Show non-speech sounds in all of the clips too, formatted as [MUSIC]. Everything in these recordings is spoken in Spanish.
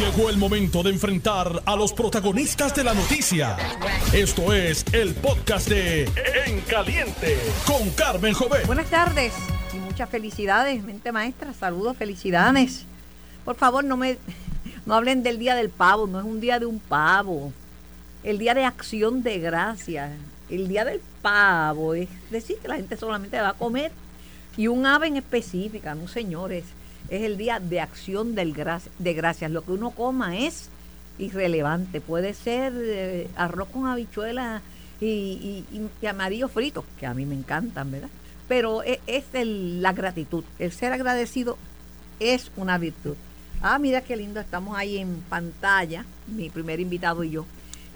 Llegó el momento de enfrentar a los protagonistas de la noticia. Esto es el podcast de En Caliente con Carmen Jovet. Buenas tardes y muchas felicidades, mente maestra. Saludos, felicidades. Por favor, no me no hablen del día del pavo, no es un día de un pavo. El día de acción de gracias. El día del pavo es decir que la gente solamente va a comer y un ave en específica, no señores. Es el día de acción del de gracias. Lo que uno coma es irrelevante. Puede ser eh, arroz con habichuelas y, amarillo frito, que a mí me encantan, ¿verdad? Pero e, es, la gratitud. El ser agradecido es una virtud. Ah, mira qué lindo, estamos ahí en pantalla, mi primer invitado y yo.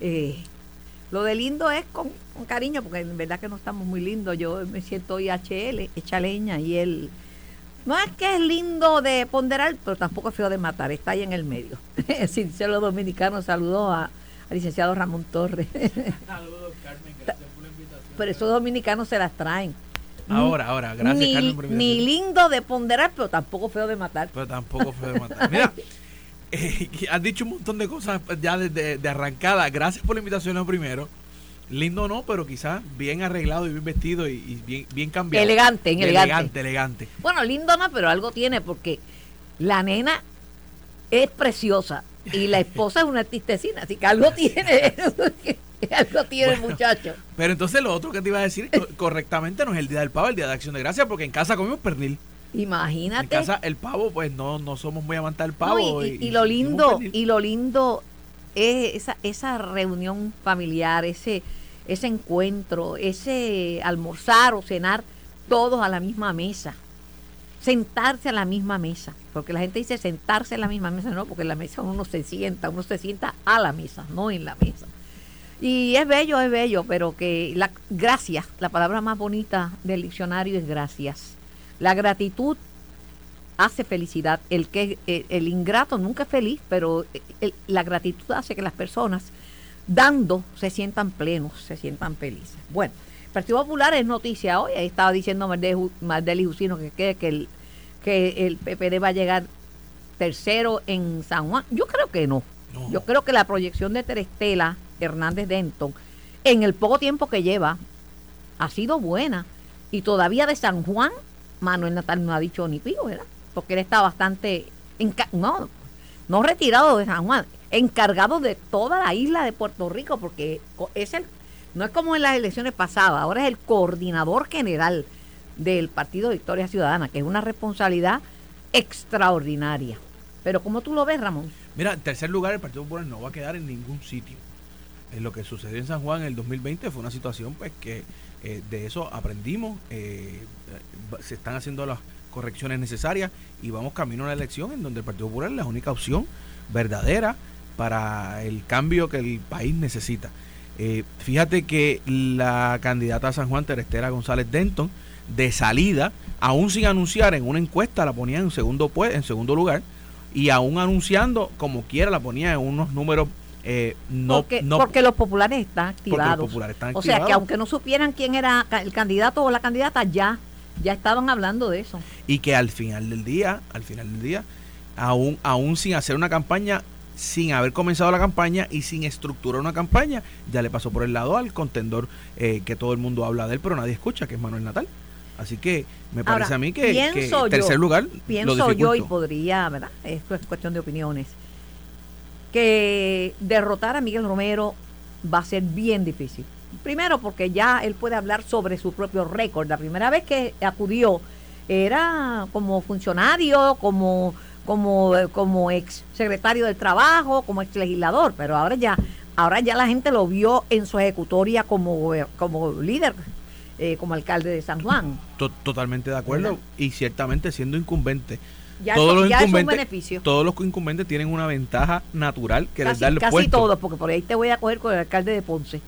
Eh, lo de lindo es con, cariño, porque en verdad que no estamos muy lindos. Yo me siento IHL, echa leña, y él no es que es lindo de ponderar, pero tampoco es feo de matar, está ahí en el medio. [LAUGHS] si dice los dominicanos, saludos a, al licenciado Ramón Torres. Saludos, [LAUGHS] Carmen, gracias por la invitación. Pero esos dominicanos se las traen. Ahora, ahora, gracias ni, Carmen por Ni lindo de ponderar, pero tampoco feo de matar. Pero tampoco feo de matar. Mira, [LAUGHS] eh, has dicho un montón de cosas ya de, de, arrancada. Gracias por la invitación primero. Lindo no, pero quizás bien arreglado y bien vestido y, bien, bien cambiado. Elegante, elegante. Elegante, elegante. Bueno, lindo no, pero algo tiene porque la nena es preciosa y la esposa es una artistecina, así que algo tiene. algo tiene el muchacho. Pero entonces lo otro que te iba a decir correctamente no es el día del pavo, el día de acción de gracias, porque en casa comimos pernil. Imagínate. En casa el pavo, pues no, no somos muy amantes del pavo. y, lo lindo, y lo lindo esa, esa reunión familiar, ese, ese encuentro, ese almorzar o cenar todos a la misma mesa. Sentarse a la misma mesa, porque la gente dice sentarse a la misma mesa, no, porque en la mesa uno se sienta, uno se sienta a la mesa, no en la mesa. Y es bello, es bello, pero que la gracias, la palabra más bonita del diccionario es gracias. La gratitud hace felicidad. El que eh, el, ingrato nunca es feliz, pero eh, la gratitud hace que las personas dando se sientan plenos, se sientan felices. Bueno, el Partido Popular es noticia hoy, ahí estaba diciendo Mardeli Jusino que, que, que, el, que el PPD va a llegar tercero en San Juan. Yo creo que no. Yo creo que la proyección de Terestela Hernández Denton en el poco tiempo que lleva ha sido buena. Y todavía de San Juan, Manuel Natal no ha dicho ni pío, ¿verdad? Porque él está bastante, no, no retirado de San Juan, encargado de toda la isla de Puerto Rico, porque es el, no es como en las elecciones pasadas, ahora es el coordinador general del Partido Victoria Ciudadana, que es una responsabilidad extraordinaria. Pero como tú lo ves, Ramón? Mira, en tercer lugar, el Partido Popular no va a quedar en ningún sitio. En lo que sucedió en San Juan en el 2020 fue una situación pues que eh, de eso aprendimos, eh, se están haciendo las correcciones necesarias y vamos camino a la elección en donde el Partido Popular es la única opción verdadera para el cambio que el país necesita. Eh, fíjate que la candidata a San Juan, Terestera González Denton, de salida, aún sin anunciar en una encuesta, la ponía en segundo, pues, en segundo lugar, y aún anunciando como quiera, la ponía en unos números eh, no, porque, porque, los populares están activados. O sea que aunque no supieran quién era el candidato o la candidata, ya, ya estaban hablando de eso. Y que al final del día, al final del día, aún, aún sin hacer una campaña, sin haber comenzado la campaña y sin estructurar una campaña, ya le pasó por el lado al contendor eh, que todo el mundo habla de él, pero nadie escucha, que es Manuel Natal. Así que me parece a mí que, en tercer lugar. Pienso yo y podría, ¿verdad? Esto es cuestión de opiniones que derrotar a Miguel Romero va a ser bien difícil. Primero porque ya él puede hablar sobre su propio récord. La primera vez que acudió era como funcionario, como, como, como ex secretario del trabajo, como ex legislador, pero ahora ya, ahora ya la gente lo vio en su ejecutoria como, como líder, eh, como alcalde de San Juan. Totalmente de acuerdo y ciertamente siendo incumbente todos los incumbentes, Todos los incumbentes tienen una ventaja natural que les da el Casi todos, porque por ahí te voy a coger con el alcalde de Ponce.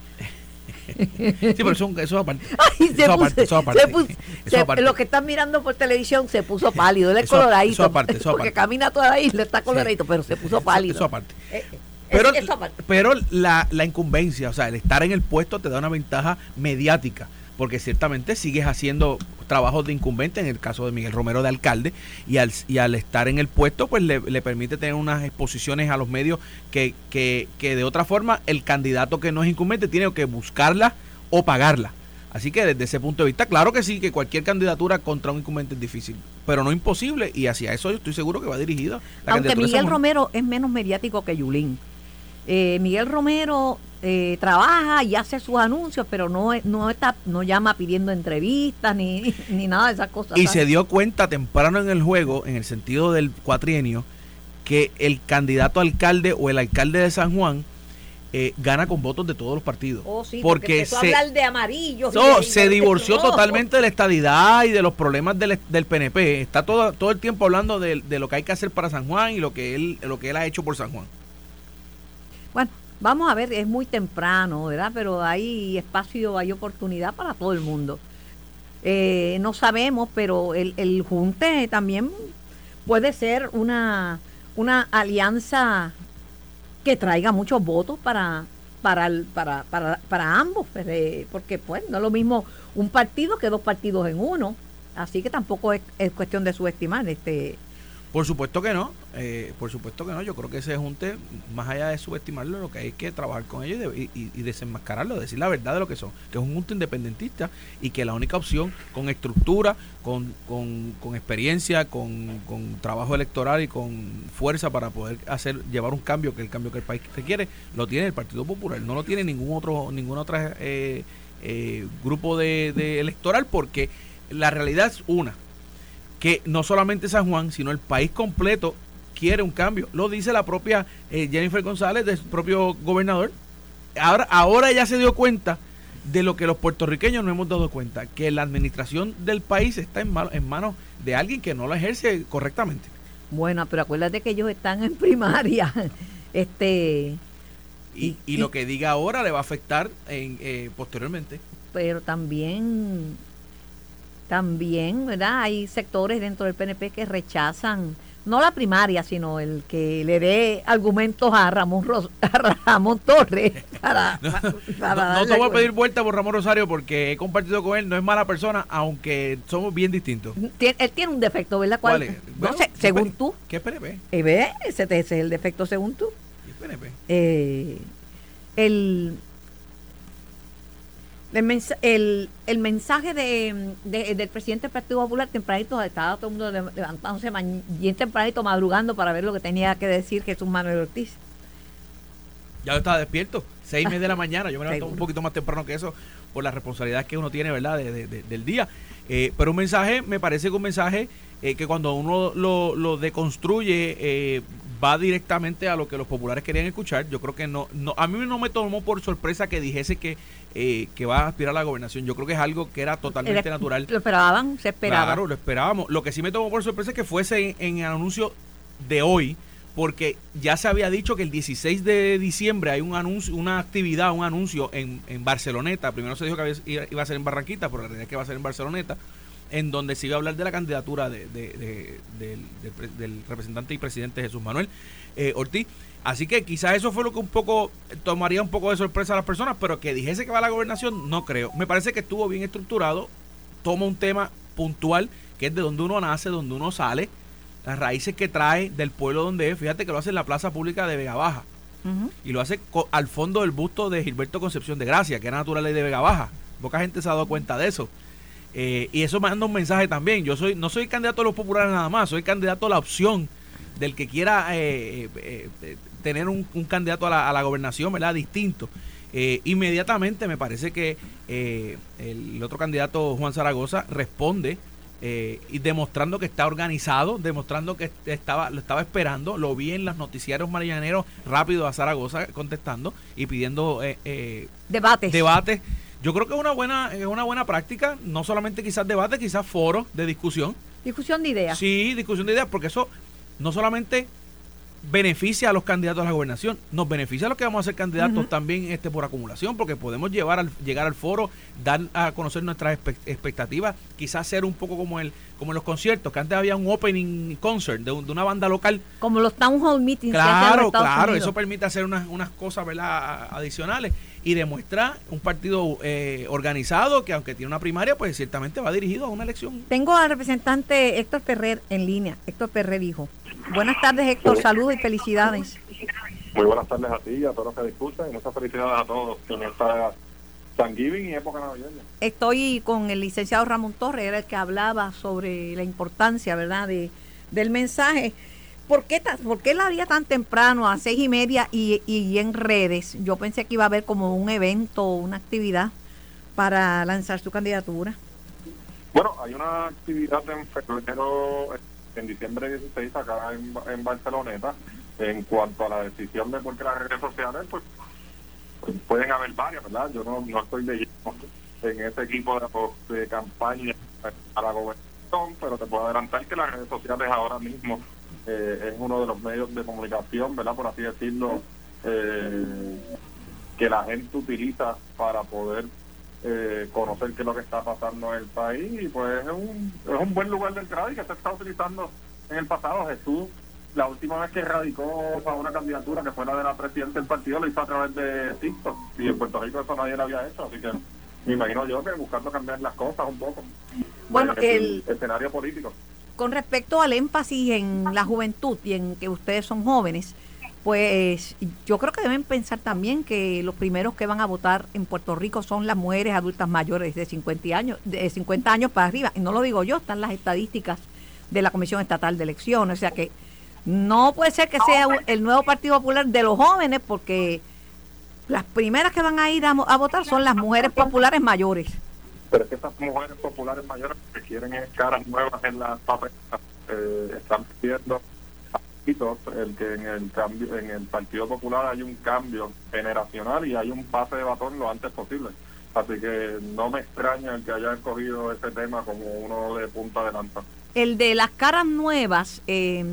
[LAUGHS] sí, pero eso, eso aparte. [LAUGHS] Ay, se eso aparte, eso aparte. Los que están mirando por televisión se puso [LAUGHS] pálido, él es coloradito. Eso aparte, eso aparte. Porque camina toda la isla, está coloradito, pero se puso pálido. Eso, aparte. Eh, eh, pero, pero la, la incumbencia, o sea, el estar en el puesto te da una ventaja mediática porque ciertamente sigues haciendo trabajos de incumbente, en el caso de Miguel Romero de alcalde, y al, y al estar en el puesto, pues le, permite tener unas exposiciones a los medios que, que, que de otra forma el candidato que no es incumbente tiene que buscarla o pagarla. Así que desde ese punto de vista, claro que sí, que cualquier candidatura contra un incumbente es difícil, pero no imposible y hacia eso yo estoy seguro que va dirigida. La Aunque Miguel Romero es menos mediático que Yulín. Eh, Miguel Romero eh, trabaja y hace sus anuncios, pero no, no, está, no llama pidiendo entrevistas ni, [LAUGHS] ni nada de esas cosas. Y se dio cuenta temprano en el juego, en el sentido del cuatrienio, que el candidato alcalde o el alcalde de San Juan eh, gana con votos de todos los partidos. Oh, porque, se, hablar de amarillos. se divorció totalmente de la estadidad y de los problemas del, del PNP. Está todo, todo el tiempo hablando de, lo que hay que hacer para San Juan y lo que él, lo que él ha hecho por San Juan. Vamos a ver, es muy temprano, ¿verdad? Pero hay espacio, hay oportunidad para todo el mundo. Eh, no sabemos, pero el, el junte también puede ser una, una alianza que traiga muchos votos para, para, para, para, ambos, eh, porque pues no es lo mismo un partido que dos partidos en uno, así que tampoco es, es cuestión de subestimar este por supuesto que no, eh, por supuesto que no. Yo creo que ese junte, más allá de subestimarlo, lo que hay que trabajar con ellos y, desenmascararlo, decir la verdad de lo que son, que es un junte independentista y que la única opción con estructura, con, con, experiencia, con, trabajo electoral y con fuerza para poder hacer llevar un cambio, que el cambio que el país requiere, lo tiene el Partido Popular, no lo tiene ningún otro ningún otro eh, eh, grupo de electoral porque la realidad es una que no solamente San Juan, sino el país completo quiere un cambio. Lo dice la propia eh, Jennifer González, del propio gobernador. Ahora, ahora ya se dio cuenta de lo que los puertorriqueños no hemos dado cuenta, que la administración del país está en, en manos de alguien que no la ejerce correctamente. Bueno, pero acuérdate que ellos están en primaria. [LAUGHS] este y, y, lo que diga ahora le va a afectar en, eh, posteriormente. Pero también también, ¿verdad? Hay sectores dentro del PNP que rechazan no la primaria, sino el que le dé argumentos a Ramón, Ramón Torres [LAUGHS] para, no, te voy a pedir vuelta por Ramón Rosario porque he compartido con él, no es mala persona, aunque somos bien distintos. él tiene un defecto, ¿verdad? ¿Cuál, es? No sé, según tú. ¿Qué PNP? Eh, ese, es el defecto según tú. ¿Qué PNP? Eh, el el, el, mensaje de, del presidente del Partido Popular tempranito, estaba todo el mundo levantándose bien tempranito, madrugando para ver lo que tenía que decir Jesús Manuel Ortiz. Ya estaba despierto, seis y media de la [LAUGHS] mañana, yo me levanto un poquito más temprano que eso por la responsabilidad que uno tiene, ¿verdad?, del día. Eh, pero un mensaje, me parece que un mensaje eh, que cuando uno lo, lo deconstruye eh, va directamente a lo que los populares querían escuchar. Yo creo que no, no a mí no me tomó por sorpresa que dijese que, eh, que va a aspirar a la gobernación. Yo creo que es algo que era totalmente natural. Lo esperaban, se esperaba. Claro, lo esperábamos. Lo que sí me tomó por sorpresa es que fuese en, el anuncio de hoy, porque ya se había dicho que el 16 de diciembre hay un anuncio, una actividad, un anuncio en, en Barceloneta. Primero se dijo que iba a ser en Barranquita, pero la realidad es que va a ser en Barceloneta en donde se iba a hablar de la candidatura de, del, representante y presidente Jesús Manuel eh, Ortiz. Así que quizás eso fue lo que un poco tomaría un poco de sorpresa a las personas, pero que dijese que va a la gobernación, no creo. Me parece que estuvo bien estructurado, toma un tema puntual, que es de donde uno nace, donde uno sale, las raíces que trae del pueblo donde es. Fíjate que lo hace en la plaza pública de Vega Baja. Y lo hace al fondo del busto de Gilberto Concepción de Gracia, que era natural de Vega Baja. Poca gente se ha dado cuenta de eso. Eh, y eso manda un mensaje también. Yo soy no soy candidato a los populares nada más, soy candidato a la opción del que quiera eh, eh, tener un, candidato a la, a la, gobernación, ¿verdad? Distinto. inmediatamente me parece que el otro candidato, Juan Zaragoza, responde y demostrando que está organizado, demostrando que estaba lo estaba esperando. Lo vi en los noticiarios marianeros rápido a Zaragoza contestando y pidiendo debates. debates yo creo que es una buena, es una buena práctica, no solamente quizás debate, quizás foros de discusión. Discusión de ideas. Sí, discusión de ideas, porque eso no solamente beneficia a los candidatos a la gobernación, nos beneficia a los que vamos a ser candidatos también este por acumulación, porque podemos llevar al, llegar al foro, dar a conocer nuestras expectativas, quizás ser un poco como el como en los conciertos, que antes había un opening concert de, una banda local. Como los town hall meetings. Claro, claro, eso permite hacer unas, unas cosas ¿verdad? adicionales y demuestra un partido eh, organizado que aunque tiene una primaria, pues ciertamente va dirigido a una elección. Tengo al representante Héctor Ferrer en línea. Héctor Ferrer dijo. Buenas tardes Héctor, saludos y felicidades. Muy buenas tardes a ti y a todos los que discutan y muchas felicidades a todos en esta Thanksgiving y época navideña. Estoy con el licenciado Ramón Torres, era el que hablaba sobre la importancia, ¿verdad?, de, del mensaje. ¿Por qué, ¿Por qué la haría tan temprano, a seis y media, y, y en redes? Yo pensé que iba a haber como un evento, una actividad para lanzar su candidatura. Bueno, hay una actividad en febrero, en diciembre 16, acá en, en Barceloneta. En cuanto a la decisión de por qué las redes sociales, pues, pues pueden haber varias, ¿verdad? Yo no, no estoy leyendo en ese equipo de, de campaña a la gobernación, pero te puedo adelantar que las redes sociales ahora mismo eh, es uno de los medios de comunicación, ¿verdad? Por así decirlo, eh, que la gente utiliza para poder eh, conocer qué es lo que está pasando en el país y pues es un, es un buen lugar de entrada y que se está utilizando en el pasado. Jesús, la última vez que radicó para una candidatura que fue la de la presidenta del partido, lo hizo a través de TikTok y en Puerto Rico eso nadie lo había hecho, así que me imagino yo que buscando cambiar las cosas un poco. Bueno, el, el escenario político. Con respecto al énfasis en la juventud y en que ustedes son jóvenes, pues yo creo que deben pensar también que los primeros que van a votar en Puerto Rico son las mujeres adultas mayores de 50 años, de 50 años para arriba. Y no lo digo yo, están las estadísticas de la Comisión Estatal de Elecciones. O sea que no puede ser que sea el nuevo Partido Popular de los jóvenes, porque las primeras que van a ir a, a votar son las mujeres populares mayores. Pero es que estas mujeres populares mayores que quieren caras nuevas en las papelas eh, están pidiendo el que en el cambio en el Partido Popular hay un cambio generacional y hay un pase de batón lo antes posible. Así que no me extraña el que haya escogido ese tema como uno de punta de lanza. El de las caras nuevas, eh,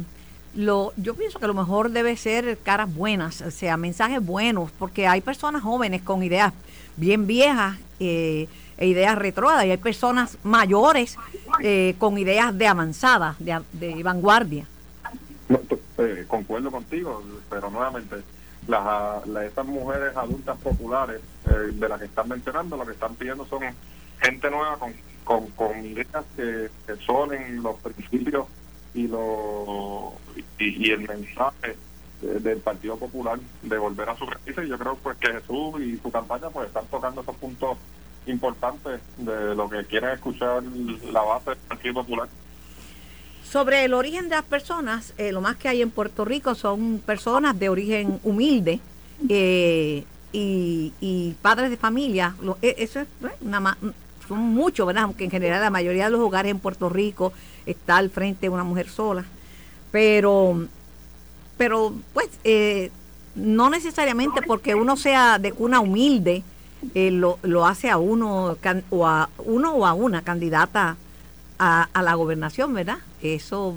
lo, yo pienso que lo mejor debe ser caras buenas, o sea, mensajes buenos, porque hay personas jóvenes con ideas bien viejas eh, e ideas retroadas y hay personas mayores eh, con ideas de avanzada, de, vanguardia. No, eh, concuerdo contigo, pero nuevamente, las, las estas mujeres adultas populares eh, de las que están mencionando, lo que están pidiendo son gente nueva con, con, ideas que, son en los principios y, lo, y, el mensaje de- del Partido Popular de volver a su raíces. Y yo creo pues que Jesús y su campaña pues están tocando esos puntos importantes de lo que quieren escuchar la base del Partido Popular. Sobre el origen de las personas, eh, lo más que hay en Puerto Rico son personas de origen humilde eh, y, y padres de familia. Lo- e- eso es una son muchos, ¿verdad? Aunque en general la mayoría de los hogares en Puerto Rico está al frente una mujer sola. Pero, pero pues, eh, no necesariamente porque uno sea de cuna humilde, eh, lo, lo hace a uno, o a uno o a una candidata a, a la gobernación, ¿verdad? Eso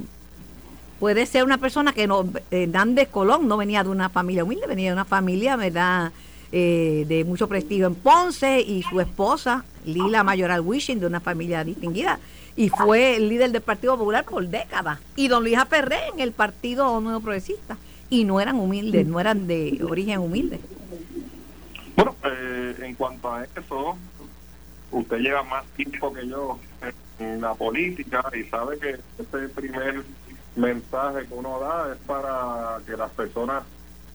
puede ser una persona que no, eh, Hernández Colón no venía de una familia humilde, venía de una familia, ¿verdad? Eh, de mucho prestigio en Ponce y su esposa, Lila Mayoral Wishing, de una familia distinguida, y fue el líder del Partido Popular por décadas. Y don Luis Ferré en el Partido Nuevo Progresista. Y no eran humildes, no eran de origen humilde. Bueno, eh, en cuanto a eso, usted lleva más tiempo que yo en la política y sabe que este primer mensaje que uno da es para que las personas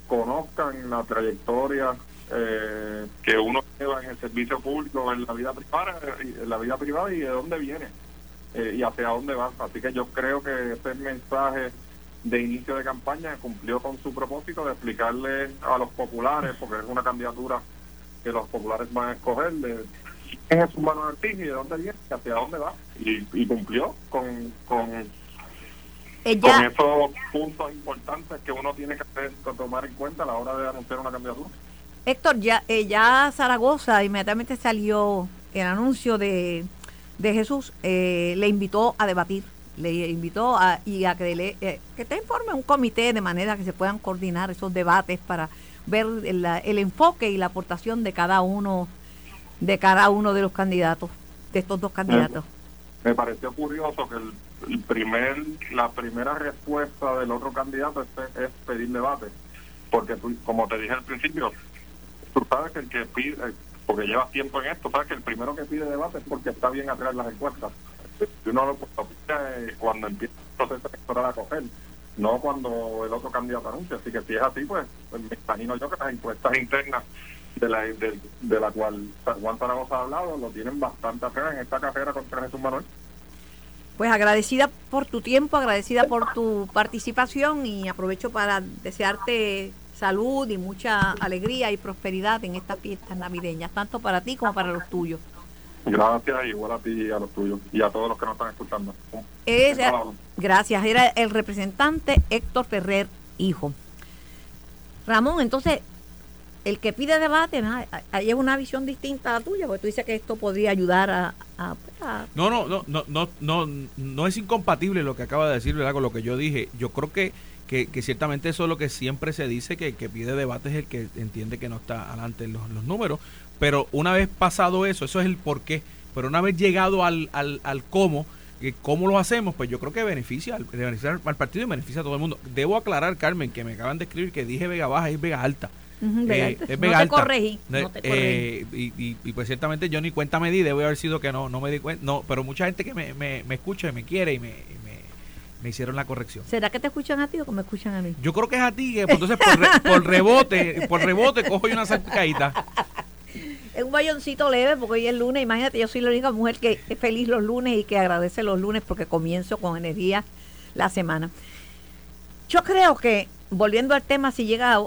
conozcan la trayectoria eh, que uno lleva en el servicio público, en la vida privada, en la vida privada y de dónde viene eh, y hacia dónde va. Así que yo creo que ese mensaje de inicio de campaña cumplió con su propósito de explicarle a los populares, porque es una candidatura que los populares van a escoger, de quién es Urbano Ortiz y de dónde viene y hacia dónde va. Y, y cumplió con, con, con esos puntos importantes que uno tiene que hacer- tomar en cuenta a la hora de anunciar una candidatura. Héctor, ya, eh, ya Zaragoza inmediatamente salió el anuncio de, de Jesús, eh, le invitó a debatir, le invitó a, y a que, le, eh, que te informe un comité de manera que se puedan coordinar esos debates para ver el, el enfoque y la aportación de cada uno de cada uno de los candidatos, de estos dos candidatos. Me pareció curioso que el, el primer la primera respuesta del otro candidato es, es pedir debate, porque tú- como te dije al principio, tú sabes que el que pide, porque llevas tiempo en esto, sabes que el primero que pide debate es porque está bien atrás las encuestas. Uno lo, pide eh, cuando empieza el proceso electoral a coger, no cuando el otro candidato anuncia. Así que si es así, pues, pues me imagino yo que las encuestas internas de la, de, de la cual Juan Zaragoza ha hablado lo tienen bastante atrás en esta carrera contra Jesús Manuel. Pues agradecida por tu tiempo, agradecida por tu participación y aprovecho para desearte salud y mucha alegría y prosperidad en estas fiestas navideñas, tanto para ti como para los tuyos. Gracias, igual a ti y a los tuyos y a todos los que nos están escuchando. Es, gracias, era el representante Héctor Ferrer, hijo. Ramón, entonces, el que pide debate, ¿no? ahí es una visión distinta a la tuya, porque tú dices que esto podría ayudar a, a, a... No, no, no, no, no, no, no es incompatible lo que acaba de decir, ¿verdad? Con lo que yo dije. Yo creo que que, que, ciertamente eso es lo que siempre se dice, que el que pide debate es el que entiende que no está adelante en los, los, números. Pero una vez pasado eso, eso es el por qué. Pero una vez llegado al, al, al cómo, que cómo lo hacemos, pues yo creo que beneficia, beneficia al partido y beneficia a todo el mundo. Debo aclarar, Carmen, que me acaban de escribir que dije Vega Baja y Vega Alta. Uh -huh, Vega eh, Alta. es Vega no Alta. te corregí. No te corregí. Eh, y, y, y, pues ciertamente yo ni cuenta me di, debe haber sido que no, no me di cuenta. No, pero mucha gente que me, me, me escucha y me quiere y me, me hicieron la corrección. ¿Será que te escuchan a ti o que me escuchan a mí? Yo creo que es a ti, que entonces por, re, por rebote, por rebote cojo yo una salpicadita. [LAUGHS] Es un bayoncito leve porque hoy es lunes. Imagínate, yo soy la única mujer que es feliz los lunes y que agradece los lunes porque comienzo con energía la semana. Yo creo que, volviendo al tema, si llega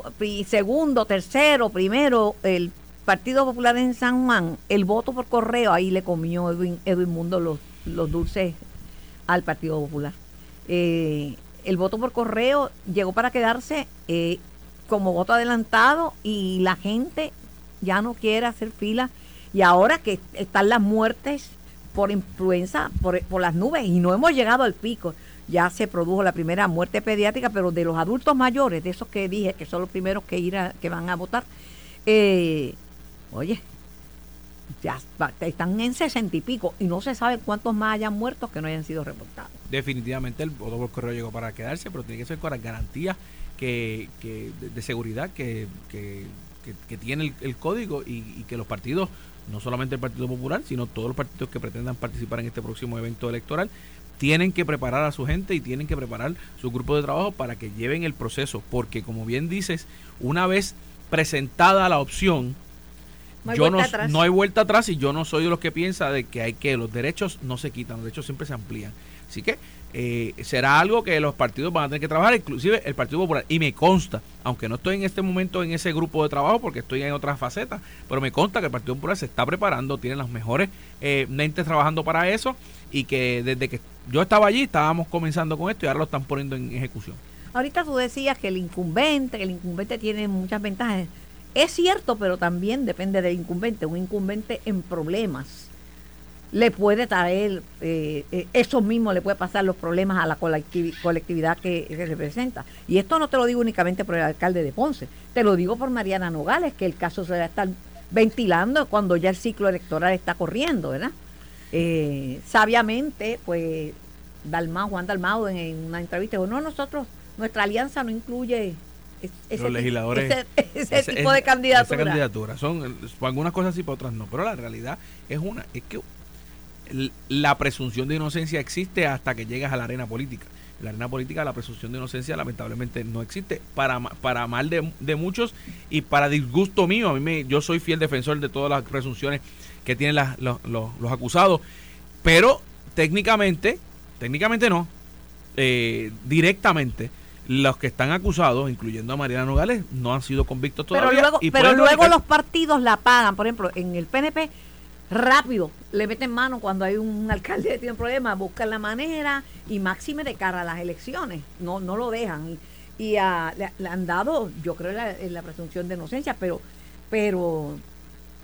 segundo, tercero, primero, el Partido Popular en San Juan, el voto por correo, ahí le comió Edwin, Edwin Mundo los, los dulces al Partido Popular eh, el voto por correo llegó para quedarse eh, como voto adelantado y la gente ya no quiere hacer fila y ahora que están las muertes por influenza por, por, las nubes y no hemos llegado al pico ya se produjo la primera muerte pediátrica pero de los adultos mayores de esos que dije que son los primeros que ir a, que van a votar eh, oye ya están en sesenta y pico y no se sabe cuántos más hayan muertos que no hayan sido reportados. Definitivamente el voto por correo llegó para quedarse, pero tiene que ser con las garantías que, que de, de, seguridad que, que, que tiene el, el código y, y, que los partidos, no solamente el Partido Popular, sino todos los partidos que pretendan participar en este próximo evento electoral, tienen que preparar a su gente y tienen que preparar su grupo de trabajo para que lleven el proceso, porque como bien dices, una vez presentada la opción, no yo no, atrás. no hay vuelta atrás y yo no soy de los que piensa de que hay que los derechos no se quitan, los derechos siempre se amplían. Así que eh, será algo que los partidos van a tener que trabajar, inclusive el Partido Popular. Y me consta, aunque no estoy en este momento en ese grupo de trabajo porque estoy en otras facetas, pero me consta que el Partido Popular se está preparando, tiene las mejores eh, mentes trabajando para eso y que desde que yo estaba allí estábamos comenzando con esto y ahora lo están poniendo en ejecución. Ahorita tú decías que el incumbente, que el incumbente tiene muchas ventajas. Es cierto, pero también depende del incumbente. Un incumbente en problemas le puede traer, eh, eh, eso mismo le puede pasar los problemas a la colectividad que, que, representa. Y esto no te lo digo únicamente por el alcalde de Ponce, te lo digo por Mariana Nogales, que el caso se va a estar ventilando cuando ya el ciclo electoral está corriendo, ¿verdad? Eh, sabiamente, pues, Dalmau, Juan Dalmau en, en una entrevista dijo, no, nosotros, nuestra alianza no incluye ese, los legisladores ese, [LAUGHS] ese, ese tipo de candidatura. Esa candidatura. Son algunas cosas sí, para otras no. Pero la realidad es una, es que la presunción de inocencia existe hasta que llegas a la arena política. En la arena política la presunción de inocencia lamentablemente no existe para, para mal de, de muchos y para disgusto mío. A mí me, yo soy fiel defensor de todas las presunciones que tienen las, los, los, los acusados. Pero técnicamente, técnicamente no, eh, directamente los que están acusados, incluyendo a Mariana Nogales, no han sido convictos todavía. Pero luego, pero luego los partidos la pagan. Por ejemplo, en el PNP, rápido le meten mano cuando hay un alcalde que tiene un problema, buscan la manera y máxime de cara a las elecciones. No, no lo dejan. Y, a, le, le, han dado, yo creo, la, la presunción de inocencia, pero, pero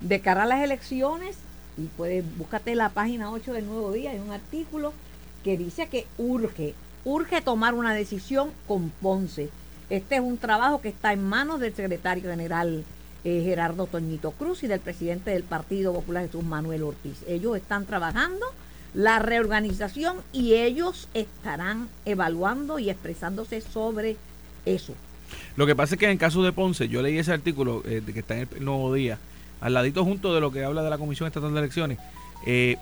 de cara a las elecciones, y puedes, búscate la página 8 del Nuevo Día, hay un artículo que dice que urge urge tomar una decisión con Ponce. Este es un trabajo que está en manos del secretario general eh, Gerardo Toñito Cruz y del presidente del Partido Popular Jesús Manuel Ortiz. Ellos están trabajando la reorganización y ellos estarán evaluando y expresándose sobre eso. Lo que pasa es que en el caso de Ponce, yo leí ese artículo eh, que está en el Nuevo Día, al ladito junto de lo que habla de la Comisión Estatal de Elecciones. Eh,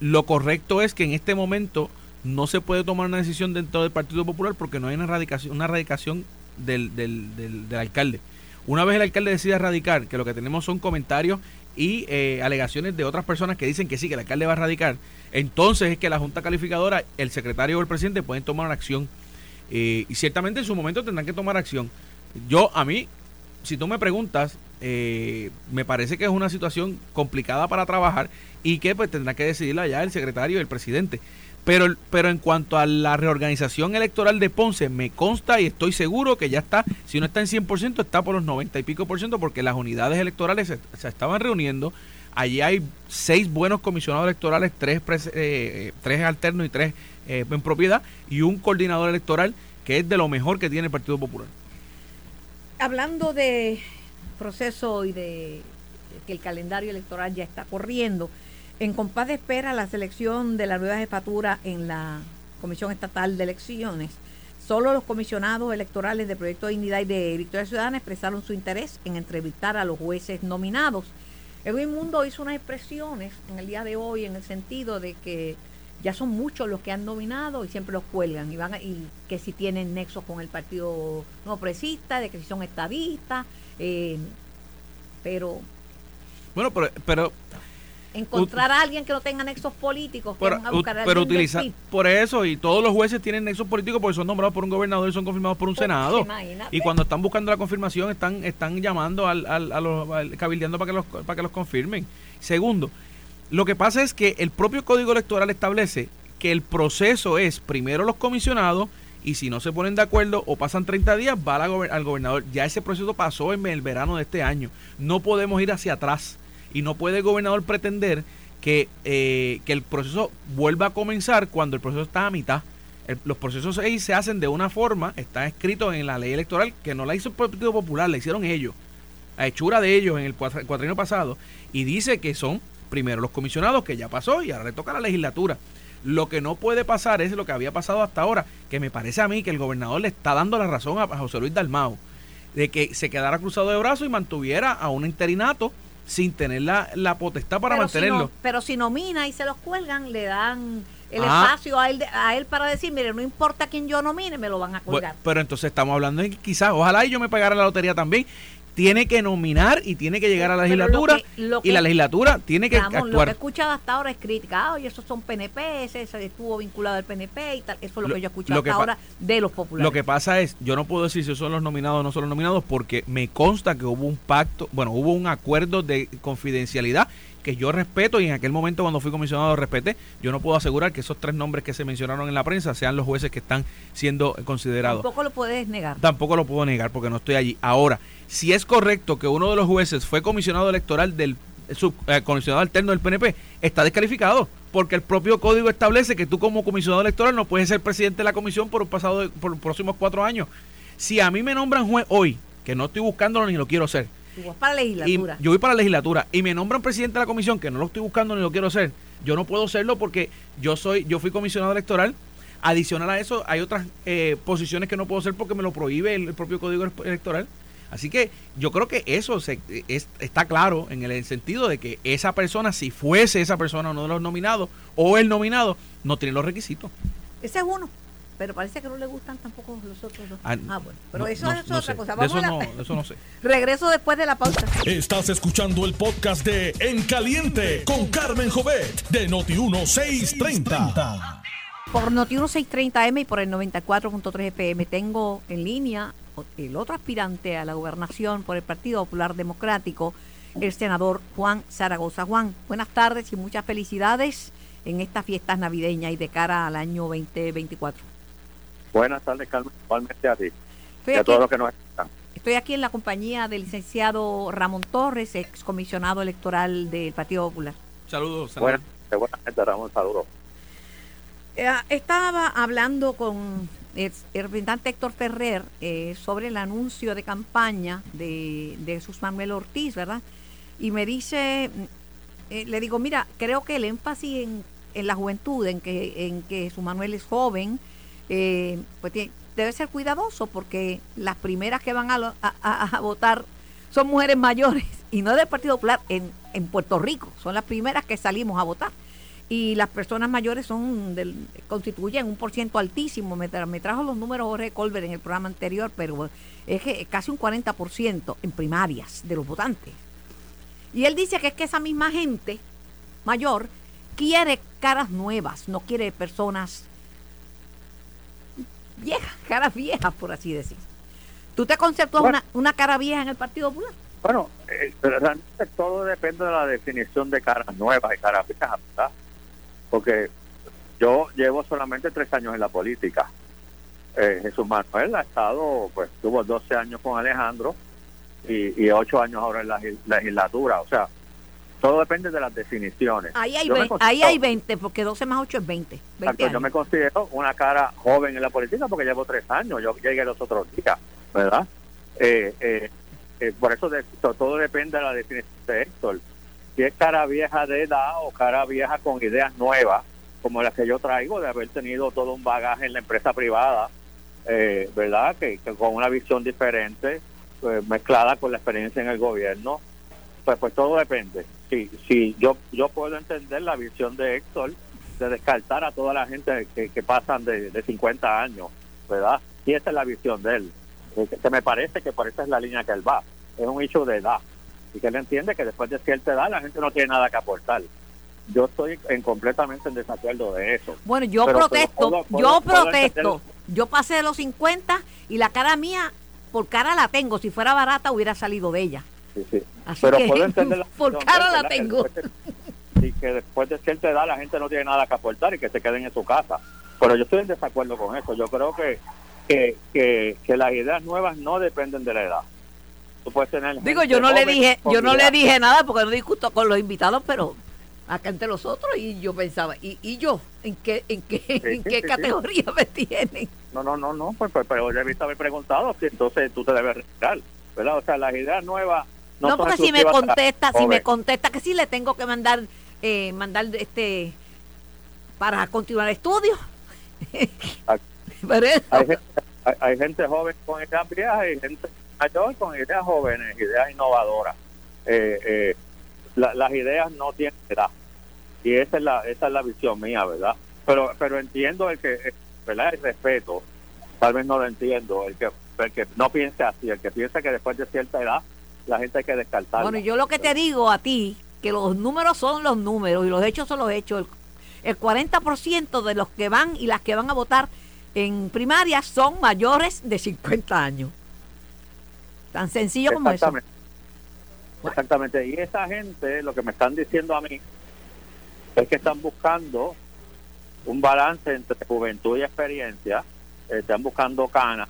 lo correcto es que en este momento no se puede tomar una decisión dentro del Partido Popular porque no hay una erradicación, una erradicación del, del, del, del alcalde. Una vez el alcalde decide erradicar, que lo que tenemos son comentarios y eh, alegaciones de otras personas que dicen que sí, que el alcalde va a erradicar, entonces es que la Junta Calificadora, el secretario o el presidente pueden tomar acción. Eh, y ciertamente en su momento tendrán que tomar acción. Yo, a mí, si tú me preguntas, eh, me parece que es una situación complicada para trabajar y que pues tendrá que decidirla ya el secretario y el presidente. Pero, pero en cuanto a la reorganización electoral de Ponce, me consta y estoy seguro que ya está, si no está en 100%, está por los 90 y pico por ciento, porque las unidades electorales se, estaban reuniendo. Allí hay seis buenos comisionados electorales, tres, eh, tres alternos y tres eh, en propiedad, y un coordinador electoral que es de lo mejor que tiene el Partido Popular. Hablando de proceso y de que el calendario electoral ya está corriendo, en compás de espera la selección de la nueva jefatura en la Comisión Estatal de Elecciones, solo los comisionados electorales de Proyecto de Dignidad y de Victoria Ciudadana expresaron su interés en entrevistar a los jueces nominados. Edwin Mundo hizo unas expresiones en el día de hoy en el sentido de que ya son muchos los que han nominado y siempre los cuelgan y van y que si tienen nexos con el partido no progresista, de que si son estadistas, eh, pero bueno, pero encontrar a alguien que no tenga nexos políticos, pero, pero utilizar por eso y todos los jueces tienen nexos políticos porque son nombrados por un gobernador y son confirmados por un senado. imagínate. y cuando están buscando la confirmación están están llamando al, al, a los al, cabildeando para que los para que los confirmen. Segundo lo que pasa es que el propio código electoral establece que el proceso es primero los comisionados y si no se ponen de acuerdo o pasan 30 días va al gobernador. Ya ese proceso pasó en el verano de este año. No podemos ir hacia atrás y no puede el gobernador pretender que, eh, que el proceso vuelva a comenzar cuando el proceso está a mitad. Los procesos ahí se hacen de una forma, está escrito en la ley electoral, que no la hizo el Partido Popular, la hicieron ellos, a hechura de ellos en el cuatrino pasado, y dice que son primero los comisionados, que ya pasó, y ahora le toca a la legislatura. Lo que no puede pasar es lo que había pasado hasta ahora, que me parece a mí que el gobernador le está dando la razón a José Luis Dalmao, de que se quedara cruzado de brazos y mantuviera a un interinato sin tener la, la potestad para pero mantenerlo. Si no, pero si nomina y se los cuelgan, le dan el ah. espacio a él, a él para decir, mire, no importa quién yo nomine, me lo van a colgar. Bueno, pero entonces estamos hablando de que quizás, ojalá y yo me pagara la lotería también tiene que nominar y tiene que llegar a la legislatura lo que, lo que, y la legislatura tiene que Ramón, actuar. Lo que he escuchado hasta ahora es crítica, oye, esos son PNP, ese, ese, estuvo vinculado al PNP y tal, eso es lo, lo que yo he escuchado hasta ahora de los populares. Lo que pasa es, yo no puedo decir si son los nominados o no son los nominados porque me consta que hubo un pacto, bueno, hubo un acuerdo de confidencialidad que yo respeto y en aquel momento cuando fui comisionado respeté, yo no puedo asegurar que esos tres nombres que se mencionaron en la prensa sean los jueces que están siendo considerados. Tampoco lo puedes negar. Tampoco lo puedo negar porque no estoy allí. Ahora, si es correcto que uno de los jueces fue comisionado electoral del sub, eh, comisionado alterno del PNP, está descalificado porque el propio código establece que tú como comisionado electoral no puedes ser presidente de la comisión por, pasado, por los próximos cuatro años. Si a mí me nombran juez hoy, que no estoy buscándolo ni lo quiero ser, para la legislatura. Y yo voy para la legislatura y me nombran presidente de la comisión, que no lo estoy buscando ni lo quiero ser. Yo no puedo serlo porque yo soy, yo fui comisionado electoral. Adicional a eso, hay otras eh, posiciones que no puedo ser porque me lo prohíbe el, el, propio código electoral. Así que yo creo que eso se, es, está claro en el sentido de que esa persona, si fuese esa persona uno de los nominados o el nominado, no tiene los requisitos. Ese es uno pero parece que no le gustan tampoco los otros dos. Ah, ah bueno, pero no, eso, no, eso no es otra sé. cosa. Vamos eso, a no, la... eso no sé. [LAUGHS] Regreso después de la pausa. Estás escuchando el podcast de En Caliente con Carmen Jovet de Noti1630. Por Noti1630M y por el 94.3 FM tengo en línea el otro aspirante a la gobernación por el Partido Popular Democrático, el senador Juan Zaragoza. Juan, buenas tardes y muchas felicidades en estas fiestas navideñas y de cara al año 2024. Buenas tardes, Carmen. Igualmente a ti. Estoy y a aquí, todos los que nos están. Estoy aquí en la compañía del licenciado Ramón Torres, excomisionado electoral del Partido Popular. Saludos. saludos. Buenas, buenas tardes, Ramón. Saludos. Eh, estaba hablando con el, representante Héctor Ferrer eh, sobre el anuncio de campaña de, de Jesús Manuel Ortiz, ¿verdad? Y me dice, eh, le digo, mira, creo que el énfasis en, en la juventud, en que, en que Jesús Manuel es joven, eh, pues debe ser cuidadoso porque las primeras que van a- a- a votar son mujeres mayores [LAUGHS] y no del Partido Popular en, en Puerto Rico, son las primeras que salimos a votar. Y las personas mayores son del, constituyen un por ciento altísimo. Me, tra- me trajo los números Jorge Colbert en el programa anterior, pero es que casi un 40% en primarias de los votantes. Y él dice que es que esa misma gente mayor quiere caras nuevas, no quiere personas viejas, [LAUGHS] caras viejas, por así decir. ¿Tú te conceptúas Bueno. una, una cara vieja en el Partido Popular? Bueno, eh, pero realmente todo depende de la definición de caras nuevas y caras viejas, ¿verdad? Porque yo llevo solamente tres años en la política. Eh, Jesús Manuel ha estado, pues tuvo 12 años con Alejandro y, y 8 años ahora en la legis- legislatura. O sea, todo depende de las definiciones. Ahí hay, Yo me vein- considero- ahí hay 20, porque 12 más 8 es 20. 20 Exacto, yo me considero una cara joven en la política porque llevo tres años, yo llegué los otros días, ¿verdad? Eh, eh, eh, por eso de- to- todo depende de la definición de Héctor. Si es cara vieja de edad o cara vieja con ideas nuevas, como las que yo traigo, de haber tenido todo un bagaje en la empresa privada, eh, ¿verdad? Que, con una visión diferente, pues, mezclada con la experiencia en el gobierno, pues, pues todo depende. Si, si yo, yo puedo entender la visión de Héctor de descartar a toda la gente que, que pasan de, de 50 años, ¿verdad? Y esa es la visión de él. Eh, que me parece que por esa es la línea que él va. Es un hecho de edad. Y que él entiende que después de cierta edad la gente no tiene nada que aportar. Yo estoy en completamente en desacuerdo de eso. Bueno, yo Pero- pero protesto, puedo- puedo- yo puedo protesto. Yo pasé de los 50 y la cara mía, por cara la tengo. Si fuera barata, hubiera salido de ella. Sí, sí. Así Pero que, puedo [LAUGHS] entender la por cara la tengo. Y que después de cierta edad la gente no tiene nada que aportar y que se queden en su casa. Pero yo estoy en desacuerdo con eso. Yo creo que, que, que, que las ideas nuevas no dependen de la edad. Tú puedes tener Digo, yo no le dije, yo no le dije nada porque no discuto con los invitados, pero acá entre los otros y yo pensaba, ¿y, y yo? ¿En qué, en qué, en qué sí, sí. categoría me tienen? No, no, no, no, pues, pues, pero debiste haber preguntado, si entonces tú te debes retirar, ¿verdad? O sea, las ideas nuevas no, No, porque si me contesta, si me contesta que sí le tengo que mandar, eh, mandar este para continuar estudios. [LAUGHS] Eso- Hay gente, hay, hay gente joven con ideas viejas y gente mayor con ideas jóvenes, ideas innovadoras. Eh, eh, la- las ideas no tienen edad. Y esa es la, esa es la visión mía, ¿verdad? Pero, pero entiendo el que, eh, ¿verdad? El respeto, tal vez no lo entiendo, el que, el que no piense así, el que piensa que después de cierta edad la gente hay que descartarla. Bueno, yo lo que te digo a ti, que los números son los números y los hechos son los hechos. El, el 40% de los que van y las que van a votar en primaria son mayores de 50 años. Tan sencillo como eso. Exactamente. Y esa gente, lo que me están diciendo a mí, es que están buscando un balance entre juventud y experiencia. eh, están buscando canas,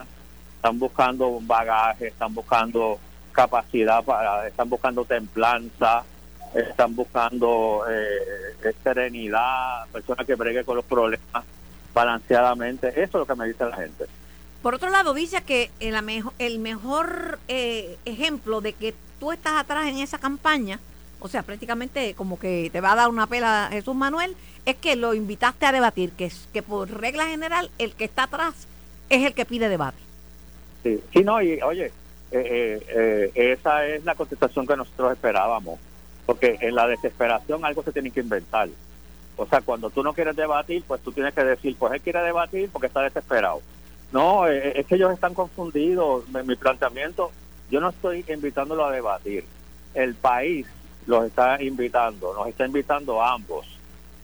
están buscando un bagaje, están buscando capacidad para, están buscando templanza, están buscando eh, serenidad, personas que bregue con los problemas balanceadamente. Eso es lo que me dice la gente. Por otro lado, dice que el, mejo- el mejor eh, ejemplo de que tú estás atrás en esa campaña, o sea, prácticamente como que te va a dar una pela Jesús Manuel, es que lo invitaste a debatir, que, que por regla general el que está atrás es el que pide debate. Sí, sí no, y oye, eh, eh, eh, esa es la contestación que nosotros esperábamos, porque en la desesperación algo se tiene que inventar. O sea, cuando tú no quieres debatir, pues tú tienes que decir, pues él quiere debatir porque está desesperado. No, eh, es que ellos están confundidos. Mi, mi planteamiento, yo no estoy invitándolo a debatir. El país los está invitando, nos está invitando a ambos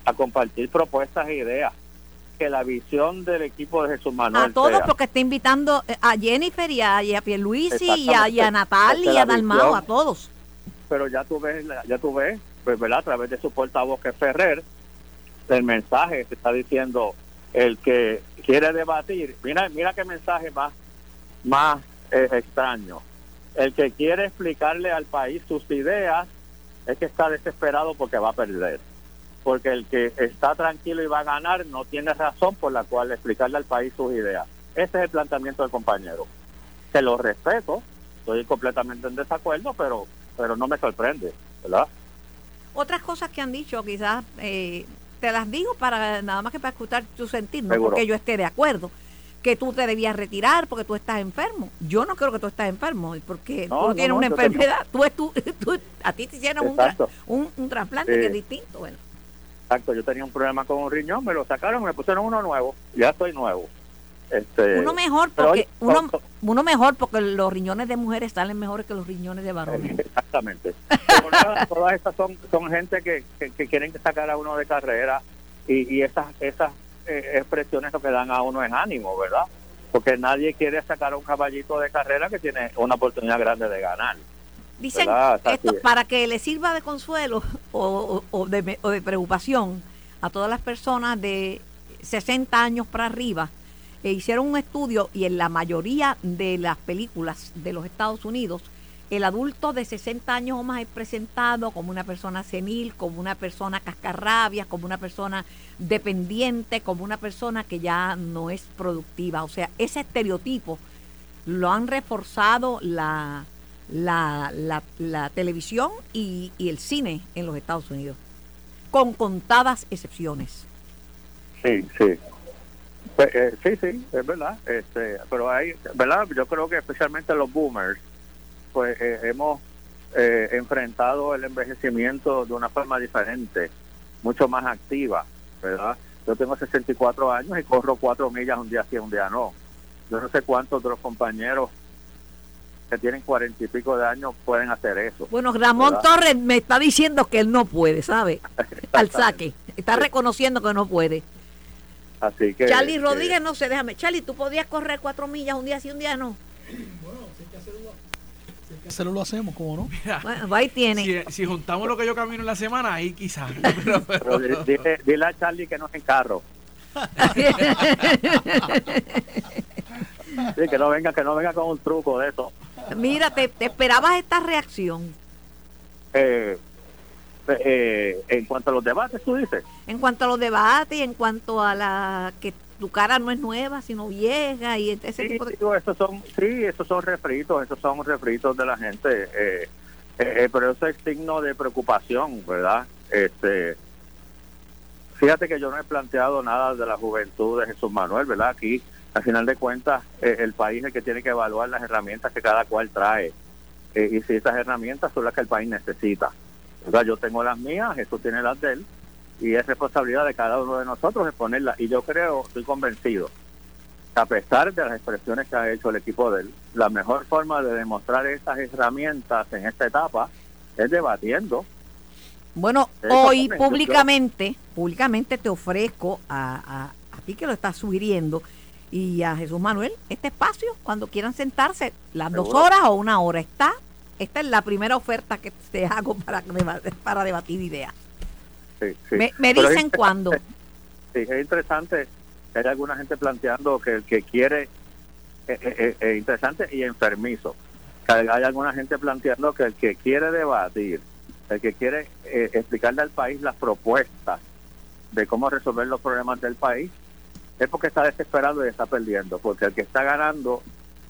a compartir propuestas e ideas. Que la visión del equipo de Jesús Manuel a todos sea- porque está invitando eh, a Jennifer y a, y a Pierluisi y a, y a. Natal y a Dalmao, visión. a todos. pero ya tú ves, ya tú ves, pues, ¿verdad? A través de su portavoz que es Ferrer, el mensaje que está diciendo el que quiere debatir. Mira, mira qué mensaje más, más eh, extraño. El que quiere explicarle al país sus ideas es que está desesperado porque va a perder. Porque el que está tranquilo y va a ganar no tiene razón por la cual explicarle al país sus ideas. Ese es el planteamiento del compañero. Que lo respeto, estoy completamente en desacuerdo, pero pero no me sorprende, ¿verdad? Otras cosas que han dicho, quizás eh, te las digo para nada más que para escuchar tu sentir, no Seguro. porque yo esté de acuerdo. que tú te debías retirar porque tú estás enfermo. Yo no creo que tú estás enfermo, porque No, tú no, tienes no, una yo tengo- enfermedad. Tú, es tú, [LAUGHS] tú- a ti te hicieron un, tra- un, un trasplante que es distinto. Bueno, Exacto, yo tenía un problema con un riñón, me lo sacaron, me pusieron uno nuevo, ya estoy nuevo. Este, uno mejor porque uno, uno mejor porque los riñones de mujeres salen mejores que los riñones de varones. [LAUGHS] Exactamente. Todas estas son, son gente que, que, que quieren sacar a uno de carrera y, y esas, esas eh, expresiones lo que dan a uno es ánimo, ¿verdad? Porque nadie quiere sacar a un caballito de carrera que tiene una oportunidad grande de ganar. Dicen esto es. para que le sirva de consuelo [LAUGHS] o, o- o de, o de preocupación a todas las personas de 60 años para arriba. Hicieron un estudio y en la mayoría de las películas de los Estados Unidos, el adulto de 60 años o más es presentado como una persona senil, como una persona cascarrabias, como una persona dependiente, como una persona que ya no es productiva. O sea, ese estereotipo lo han reforzado la, la, la, la televisión y, y el cine en los Estados Unidos, con contadas excepciones. Sí, sí. Pues, eh, sí, sí, es verdad. Este, pero hay, ¿verdad? Yo creo que especialmente los boomers, pues eh, hemos eh, enfrentado el envejecimiento de una forma diferente, mucho más activa, ¿verdad? Yo tengo 64 años y corro cuatro millas un día sí, un día no. Yo no sé cuántos de los compañeros que tienen cuarenta y pico de años pueden hacer eso. Bueno, Ramón ¿Verdad? Torres me está diciendo que él no puede, ¿sabe? [LAUGHS] Al saque. Está reconociendo que no puede. Así que Charlie que- Rodríguez, no sé, déjame. Charlie, ¿tú podías correr cuatro millas un día sí, un día no? Hacerlo lo hacemos, ¿cómo no? Bueno, ahí tiene. Si, si juntamos lo que yo camino en la semana, ahí quizás. [LAUGHS] Pero, pero di- dile, dile a Charlie que no es en carro. [LAUGHS] Sí, que no venga, que no venga con un truco de eso. Mira, te, te esperabas esta reacción. Eh, eh, en cuanto a los debates, tú dices. En cuanto a los debates, y en cuanto a la que tu cara no es nueva, sino vieja y ese Sí, tipo de digo, esos son, sí, esos son refritos, esos son refritos de la gente. eh, eh, pero eso es signo de preocupación, ¿verdad? Este, fíjate que yo no he planteado nada de la juventud de Jesús Manuel, ¿verdad? Aquí, al final de cuentas, eh, el país es el que tiene que evaluar las herramientas que cada cual trae. Eh, y si esas herramientas son las que el país necesita. ¿Verdad? Yo tengo las mías, Jesús tiene las de él, y es responsabilidad de cada uno de nosotros exponerlas. Y yo creo, estoy convencido, que a pesar de las expresiones que ha hecho el equipo de él, la mejor forma de demostrar estas herramientas en esta etapa es debatiendo. Bueno, hoy públicamente, públicamente te ofrezco a, a, a ti que lo estás sugiriendo y a Jesús Manuel este espacio cuando quieran sentarse las dos horas o una hora está. Esta es la primera oferta que te hago para, para debatir ideas. Sí, sí. Me, dicen cuándo. Sí, es interesante que haya alguna gente planteando que el que quiere, eh, eh, eh, interesante y enfermizo, que hay alguna gente planteando que el que quiere debatir, el que quiere eh, explicarle al país las propuestas de cómo resolver los problemas del país, es porque está desesperado y está perdiendo, porque el que está ganando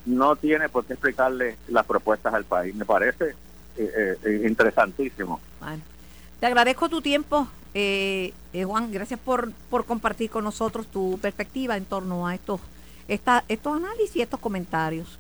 no tiene por qué explicarle las propuestas al país. Me parece eh, eh, interesantísimo. Bueno, te agradezco tu tiempo, eh, eh, Juan. Gracias por, por compartir con nosotros tu perspectiva en torno a estos, esta, estos análisis y estos comentarios.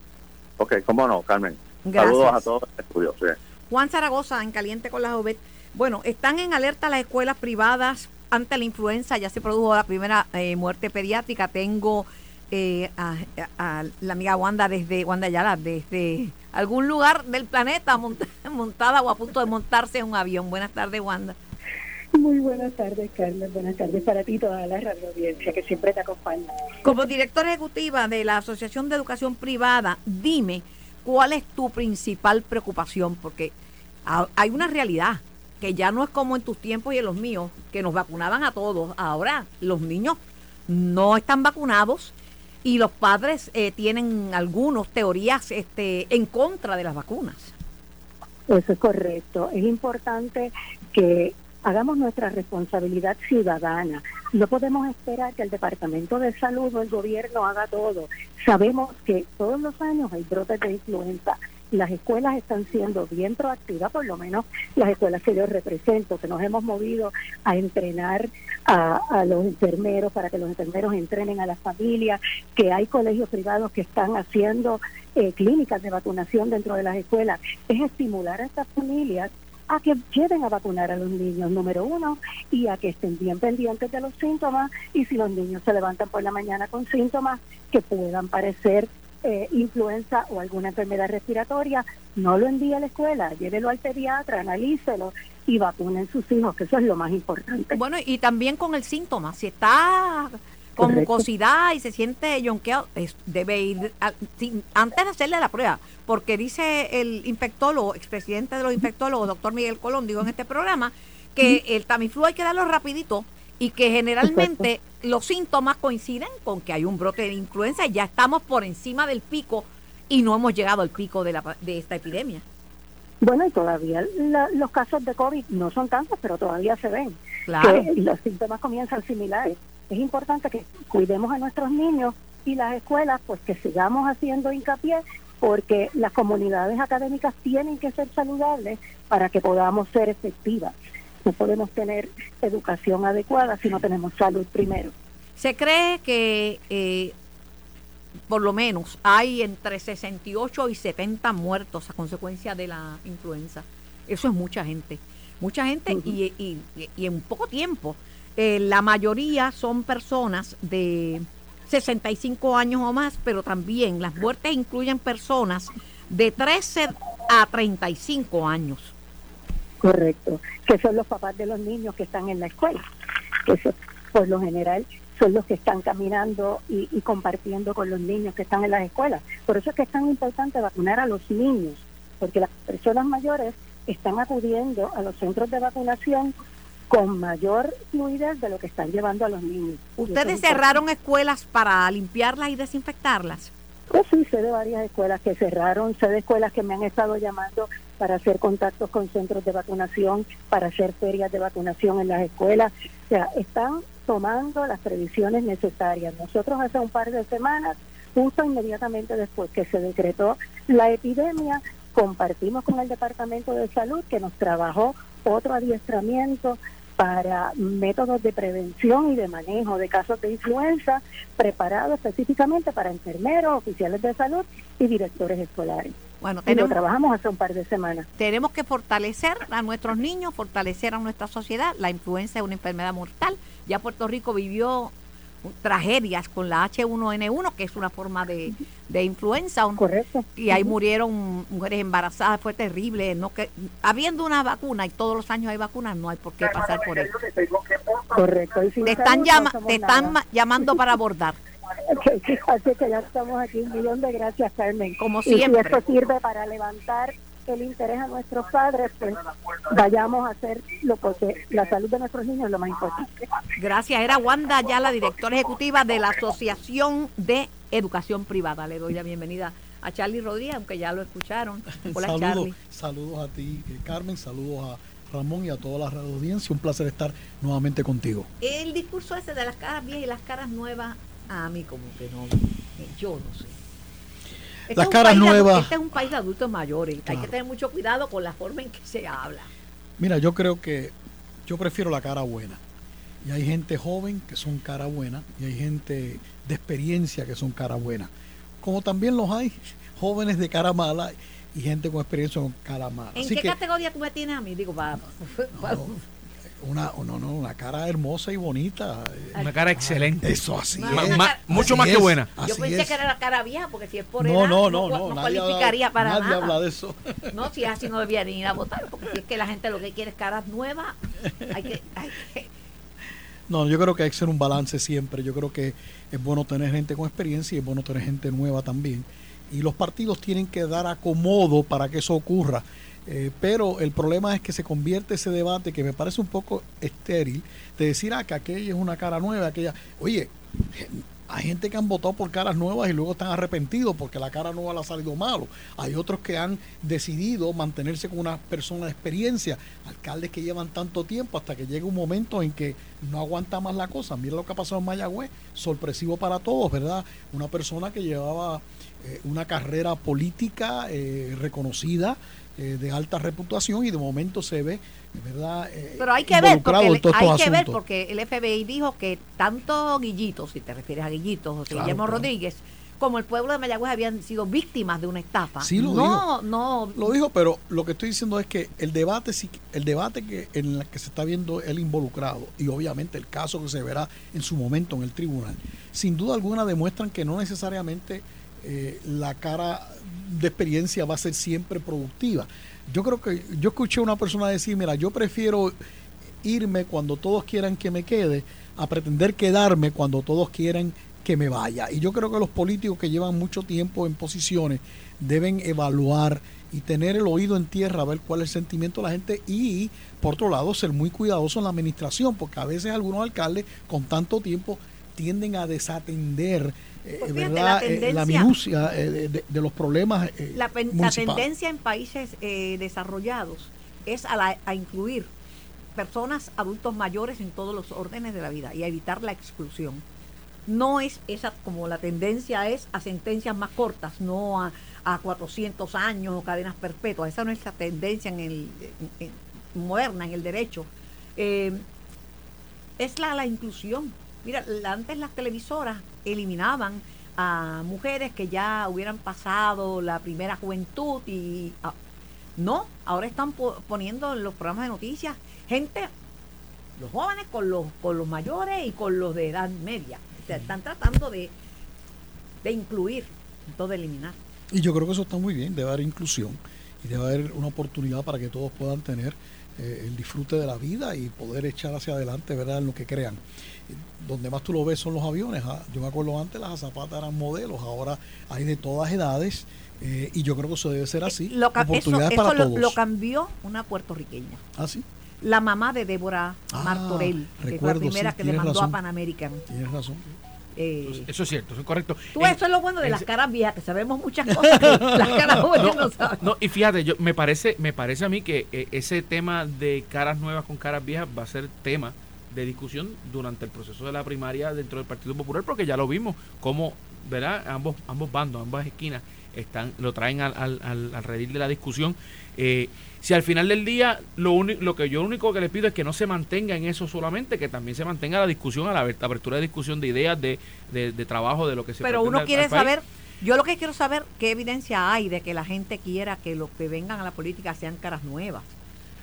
Ok, cómo no, Carmen. Gracias. Saludos a todos los estudios. sí. Juan Zaragoza, en Caliente con la Jovet. Bueno, están en alerta las escuelas privadas ante la influenza. Ya se produjo la primera eh, muerte pediátrica. Tengo eh, a, a- la amiga Wanda desde Wanda Ayala, desde algún lugar del planeta mont- [LAUGHS] montada o a punto de montarse en un avión. Buenas tardes, Wanda. Muy buenas tardes, Carmen. Buenas tardes para ti y toda la radio audiencia que siempre te acompaña. Como directora ejecutiva de la Asociación de Educación Privada, dime cuál es tu principal preocupación, porque ha- hay una realidad que ya no es como en tus tiempos y en los míos, que nos vacunaban a todos. Ahora los niños no están vacunados y los padres eh, tienen algunos teorías este, en contra de las vacunas. Eso es correcto. Es importante que hagamos nuestra responsabilidad ciudadana. No podemos esperar que el Departamento de Salud o el gobierno haga todo. Sabemos que todos los años hay brotes de influenza las escuelas están siendo bien proactivas, por lo menos las escuelas que yo represento, que nos hemos movido a entrenar a, a, los enfermeros para que los enfermeros entrenen a las familias, que hay colegios privados que están haciendo eh, clínicas de vacunación dentro de las escuelas, es estimular a estas familias a que lleven a vacunar a los niños, número uno, y a que estén bien pendientes de los síntomas y si los niños se levantan por la mañana con síntomas que puedan parecer eh, influenza o alguna enfermedad respiratoria, no lo envíe a la escuela, llévelo al pediatra, analícelo y vacunen sus hijos, que eso es lo más importante. Bueno, y también con el síntoma, si está con mucosidad y se siente yonqueado, es- debe ir a- sin- antes de hacerle la prueba, porque dice el infectólogo, expresidente de los infectólogos, doctor Miguel Colón, dijo en este programa, que el Tamiflu hay que darlo rapidito y que generalmente los síntomas coinciden con que hay un brote de influenza y ya estamos por encima del pico y no hemos llegado al pico de, la, de esta epidemia. Bueno, y todavía la- los casos de COVID no son tantos, pero todavía se ven. Claro. que los síntomas comienzan similares. Es importante que cuidemos a nuestros niños y las escuelas, pues que sigamos haciendo hincapié, porque las comunidades académicas tienen que ser saludables para que podamos ser efectivas. No podemos tener educación adecuada si no tenemos salud primero. Se cree que eh, por lo menos hay entre 68 y 70 muertos a consecuencia de la influenza. Eso es mucha gente. Mucha gente y- y en poco tiempo. Eh, la mayoría son personas de 65 años o más, pero también las muertes incluyen personas de 13 a 35 años. Correcto. Que son los papás de los niños que están en la escuela. Que eso, por lo general, son los que están caminando y, y compartiendo con los niños que están en las escuelas. Por eso es que es tan importante vacunar a los niños, porque las personas mayores están acudiendo a los centros de vacunación con mayor fluidez de lo que están llevando a los niños. ¿Ustedes cerraron escuelas para limpiarlas y desinfectarlas? Pues sí, sé de varias escuelas que cerraron, sé de escuelas que me han estado llamando para hacer contactos con centros de vacunación, para hacer ferias de vacunación en las escuelas. O sea, están tomando las previsiones necesarias. Nosotros hace un par de semanas, justo inmediatamente después que se decretó la epidemia, compartimos con el Departamento de Salud que nos trabajó otro adiestramiento para métodos de prevención y de manejo de casos de influenza preparado específicamente para enfermeros, oficiales de salud y directores escolares. Bueno, Y lo tenemos, trabajamos hace un par de semanas. tenemos que fortalecer a nuestros niños, fortalecer a nuestra sociedad. La influenza es una enfermedad mortal. Ya Puerto Rico vivió tragedias con la H1N1, que es una forma de, de influenza. Correcto. y ahí murieron mujeres embarazadas, fue terrible. No que habiendo una vacuna y todos los años hay vacunas, no hay por qué pasar por eso. Correcto. Te están, no llama, te están nada. llamando para abordar. [LAUGHS] Así que ya estamos aquí. Un millón de gracias, Carmen. Como Y si siempre. esto sirve para levantar el interés a nuestros padres, pues vayamos a hacer lo porque la salud de nuestros niños es lo más importante. Gracias. Era Wanda ya la directora ejecutiva de la Asociación de Educación Privada. Le doy la bienvenida a Charlie Rodríguez, aunque ya lo escucharon. [LAUGHS] Hola, saludos, Charlie. saludos a ti, eh, Carmen, saludos a Ramón y a toda la radio audiencia. Un placer estar nuevamente contigo. El discurso ese de las caras viejas y las caras nuevas, a mí como que no, eh, yo no sé. Este Las caras nuevas. Este es un país de adultos mayores. Hay que tener mucho cuidado con la forma en que se habla. Mira, yo creo que yo prefiero la cara buena. Y hay gente joven que son cara buena y hay gente de experiencia que son cara buena. Como también los hay jóvenes de cara mala y gente con experiencia con cara mala. ¿En Así qué que categoría tú me tienes a mí? Digo, para... una, no, no, una cara hermosa y bonita. Una cara excelente. Eso así Ma- es. ma- Ma- mucho Así más que buena. Yo así pensé es. que era la cara vieja, porque si es por no, edad, no, no, cua- no, nadie cualificaría habla, para nadie nada. habla de eso. [LAUGHS] No, si es así no debía ni ir a votar, porque si es que la gente lo que quiere es caras nuevas, hay que... Hay que No, yo creo que hay que ser un balance siempre. Yo creo que es bueno tener gente con experiencia y es bueno tener gente nueva también. Y los partidos tienen que dar acomodo para que eso ocurra. Eh, pero el problema es que se convierte ese debate que me parece un poco estéril de decir ah, que aquella es una cara nueva, aquella. Oye, hay gente que han votado por caras nuevas y luego están arrepentidos porque la cara nueva le ha salido malo. Hay otros que han decidido mantenerse con una persona de experiencia, alcaldes que llevan tanto tiempo hasta que llega un momento en que no aguanta más la cosa. Mira lo que ha pasado en Mayagüez, sorpresivo para todos, ¿verdad? Una persona que llevaba eh, una carrera política eh, reconocida, eh, de alta reputación, y de momento se ve, ¿verdad? Eh, Pero hay que ver, porque, hay que ver porque el FBI dijo que tanto Guillito, si te refieres a Guillito, José Claro, Guillermo claro. Rodríguez, como el pueblo de Mayagüez habían sido víctimas de una estafa. Sí, lo no, no, Lo dijo, pero lo que estoy diciendo es que el debate, el debate que en el que se está viendo él involucrado y obviamente el caso que se verá en su momento en el tribunal, sin duda alguna demuestran que no necesariamente eh, la cara de experiencia va a ser siempre productiva. Yo creo que yo escuché a una persona decir, mira, yo prefiero irme cuando todos quieran que me quede a pretender quedarme cuando todos quieran que me vaya. Y yo creo que los políticos que llevan mucho tiempo en posiciones deben evaluar y tener el oído en tierra, a ver cuál es el sentimiento de la gente y, por otro lado, ser muy cuidadosos en la administración, porque a veces algunos alcaldes con tanto tiempo tienden a desatender Pues fíjate, ¿verdad? la Eh, la tendencia- minucia eh, de, los problemas eh, La, tendencia en países eh, desarrollados es a, la- a incluir personas adultos mayores en todos los órdenes de la vida y a evitar la exclusión. No es esa como la tendencia es a sentencias más cortas, no a, a 400 años o cadenas perpetuas. Esa no es la tendencia en el en- en- moderna en el derecho. Eh, es la, la inclusión. Mira, la- antes las televisoras eliminaban a mujeres que ya hubieran pasado la primera juventud y ah, no, ahora están po- poniendo en los programas de noticias gente, los jóvenes con los, con los mayores y con los de edad media. O sea, están tratando de, de incluir, no de eliminar. Y yo creo que eso está muy bien, debe haber inclusión y debe haber una oportunidad para que todos puedan tener eh, el disfrute de la vida y poder echar hacia adelante, ¿verdad?, en lo que crean. Eh, Donde más tú lo ves son los aviones. ah. Yo me acuerdo antes las azafatas eran modelos, ahora hay de todas edades eh, y yo creo que eso debe ser así. Lo eso Oportunidades eso para lo, todos. lo cambió una puertorriqueña. ah, sí, La mamá de Débora Ah, Martorell, que fue la primera sí, que le mandó razón. a Pan American. tienes razón. Eh, Eso es cierto, eso es correcto. Tú, En- eso es lo bueno de en- las caras viejas, que sabemos muchas cosas que [LAUGHS] las caras jóvenes no, saben. No, y fíjate, yo me parece, me parece a mí que eh, ese tema de caras nuevas con caras viejas va a ser tema de discusión durante el proceso de la primaria dentro del Partido Popular, porque ya lo vimos, como, ¿verdad? Ambos, ambos bandos, ambas esquinas están, lo traen al, al, al, al redil de la discusión. Eh, si al final del día lo, uni- lo que yo único que les pido es que no se mantenga en eso solamente, que también se mantenga la discusión, a la apertura de discusión de ideas, de, de, de trabajo, de lo que se Pero uno al- quiere al saber, yo lo que quiero saber, qué evidencia hay de que la gente quiera que los que vengan a la política sean caras nuevas.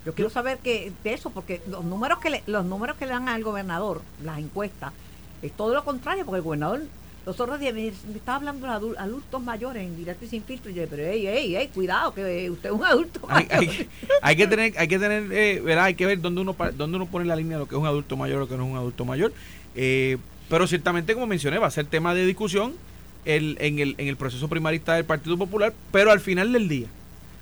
Yo quiero saber que de eso, porque los números que le, los números que le dan al gobernador, las encuestas, es todo lo contrario, porque el gobernador, los otros días me, me estaba hablando de adul- adultos mayores en directo y sin filtro, y yo, pero hey, hey, hey, cuidado, que usted es un adulto hay, mayor. hay- hay que tener hay que tener eh, ¿verdad? hay que ver dónde uno dónde uno pone la línea de lo que es un adulto mayor o lo que no es un adulto mayor Eh, pero ciertamente como mencioné va a ser tema de discusión el- en, el, en el proceso primarista del Partido Popular pero al final del día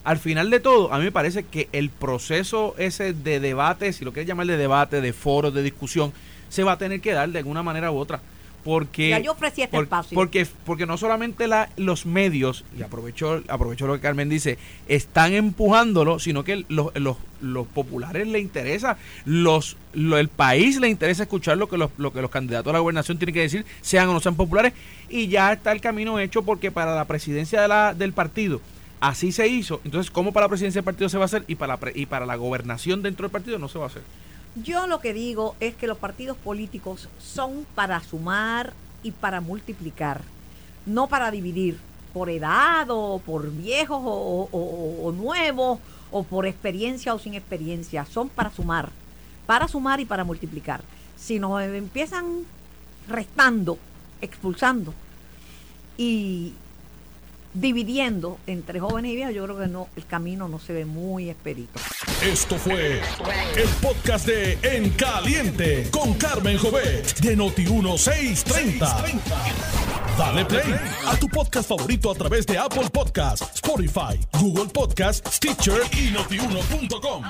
al final de todo a mí me parece que el proceso ese de debate si lo quieres llamar de debate de foros de discusión se va a tener que dar de alguna manera u otra porque Ya yo ofrecí este por- espacio. Porque, porque no solamente la, los medios, y aprovecho, aprovecho lo que Carmen dice, están empujándolo, sino que los, los, los populares le interesa, los, lo- el país le interesa escuchar lo que los, lo que los candidatos a la gobernación tienen que decir, sean o no sean populares, y ya está el camino hecho porque para la presidencia de la, del partido así se hizo. Entonces, ¿cómo para la presidencia del partido se va a hacer y para, la pre- y para la gobernación dentro del partido no se va a hacer? Yo lo que digo es que los partidos políticos son para sumar y para multiplicar, no para dividir por edad o por viejos o, o- nuevos o por experiencia o sin experiencia, son para sumar, para sumar y para multiplicar. Si nos empiezan restando, expulsando y dividiendo entre jóvenes y viejos, yo creo que no, el camino no se ve muy expedito. Esto fue el podcast de En Caliente con Carmen Jovet de Noti1630. Dale play a tu podcast favorito a través de Apple Podcasts, Spotify, Google Podcasts, Stitcher y notiuno.com.